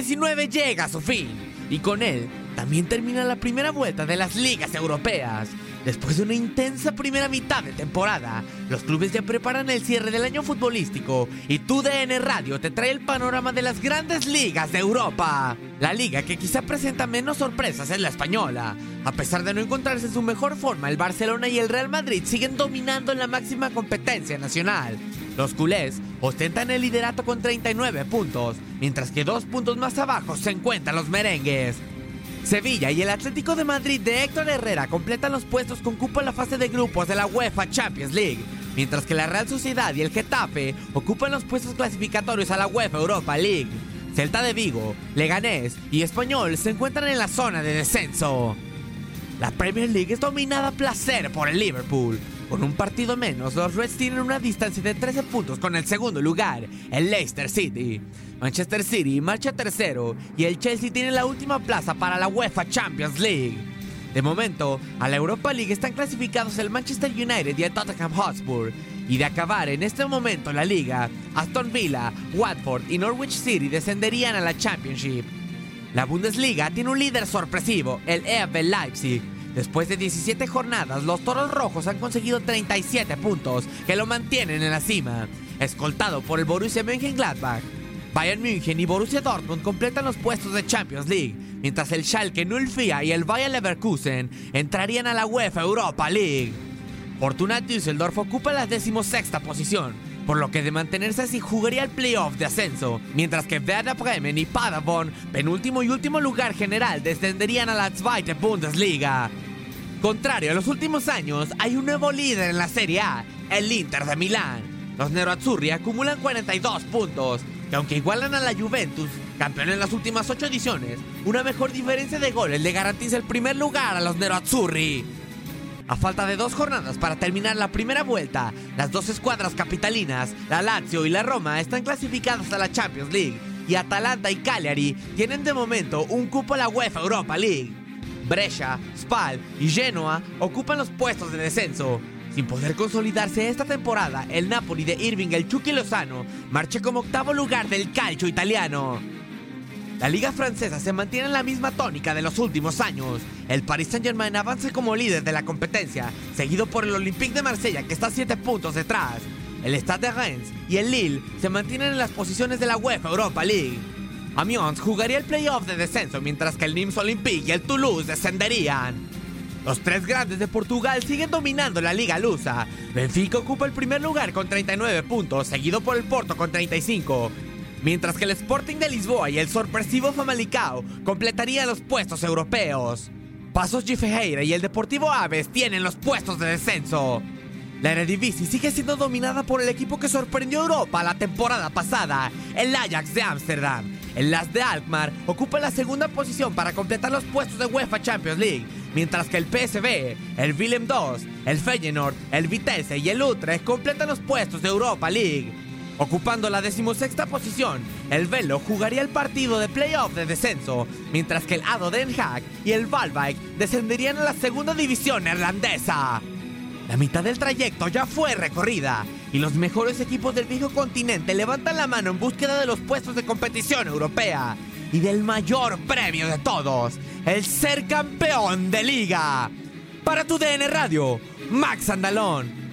2019 llega a su fin y con él también termina la primera vuelta de las ligas europeas. Después de una intensa primera mitad de temporada, los clubes ya preparan el cierre del año futbolístico y tu DN Radio te trae el panorama de las grandes ligas de Europa. La liga que quizá presenta menos sorpresas es la española. A pesar de no encontrarse en su mejor forma, el Barcelona y el Real Madrid siguen dominando en la máxima competencia nacional. Los culés ostentan el liderato con 39 puntos, mientras que dos puntos más abajo se encuentran los merengues. Sevilla y el Atlético de Madrid de Héctor Herrera completan los puestos con cupo la fase de grupos de la UEFA Champions League, mientras que la Real Sociedad y el Getafe ocupan los puestos clasificatorios a la UEFA Europa League. Celta de Vigo, Leganés y Español se encuentran en la zona de descenso. La Premier League es dominada a placer por el Liverpool. Con un partido menos, los Reds tienen una distancia de 13 puntos con el segundo lugar, el Leicester City. Manchester City marcha tercero y el Chelsea tiene la última plaza para la UEFA Champions League. De momento, a la Europa League están clasificados el Manchester United y el Tottenham Hotspur. Y de acabar en este momento la liga, Aston Villa, Watford y Norwich City descenderían a la Championship. La Bundesliga tiene un líder sorpresivo, el RB Leipzig, Después de 17 jornadas, los Toros Rojos han conseguido 37 puntos, que lo mantienen en la cima, escoltado por el Borussia Mönchengladbach. Bayern München y Borussia Dortmund completan los puestos de Champions League, mientras el Schalke 04 y el Bayer Leverkusen entrarían a la UEFA Europa League. Fortuna Düsseldorf ocupa la decimosexta posición, por lo que de mantenerse así jugaría el playoff de ascenso, mientras que Werder Bremen y Paderborn, penúltimo y último lugar general, descenderían a la Zweite Bundesliga. Contrario a los últimos años, hay un nuevo líder en la Serie A, el Inter de Milán. Los Nerazzurri acumulan 42 puntos, que aunque igualan a la Juventus, campeón en las últimas 8 ediciones, una mejor diferencia de goles le garantiza el primer lugar a los Nerazzurri. A falta de dos jornadas para terminar la primera vuelta, las dos escuadras capitalinas, la Lazio y la Roma, están clasificadas a la Champions League y Atalanta y Cagliari tienen de momento un cupo a la UEFA Europa League. Brescia, Spal y Genoa ocupan los puestos de descenso. Sin poder consolidarse esta temporada, el Napoli de Irving el Chucky Lozano marcha como octavo lugar del calcio italiano. La liga francesa se mantiene en la misma tónica de los últimos años. El Paris Saint-Germain avanza como líder de la competencia, seguido por el Olympique de Marsella que está a 7 puntos detrás. El Stade de Reims y el Lille se mantienen en las posiciones de la UEFA Europa League. Amiens jugaría el playoff de descenso mientras que el Nims Olympique y el Toulouse descenderían. Los tres grandes de Portugal siguen dominando la liga lusa. Benfica ocupa el primer lugar con 39 puntos, seguido por el Porto con 35 mientras que el Sporting de Lisboa y el sorpresivo Famalicao completarían los puestos europeos. Pasos Gifeheira y el Deportivo Aves tienen los puestos de descenso. La Eredivisie sigue siendo dominada por el equipo que sorprendió a Europa la temporada pasada, el Ajax de Ámsterdam. El Las de Alkmaar ocupa la segunda posición para completar los puestos de UEFA Champions League, mientras que el PSV, el Willem II, el Feyenoord, el Vitesse y el Utrecht completan los puestos de Europa League. Ocupando la decimosexta posición, el Velo jugaría el partido de playoff de descenso, mientras que el Ado Den Haag y el Valbike descenderían a la segunda división neerlandesa. La mitad del trayecto ya fue recorrida y los mejores equipos del viejo continente levantan la mano en búsqueda de los puestos de competición europea y del mayor premio de todos, el ser campeón de liga. Para tu DN Radio, Max Andalón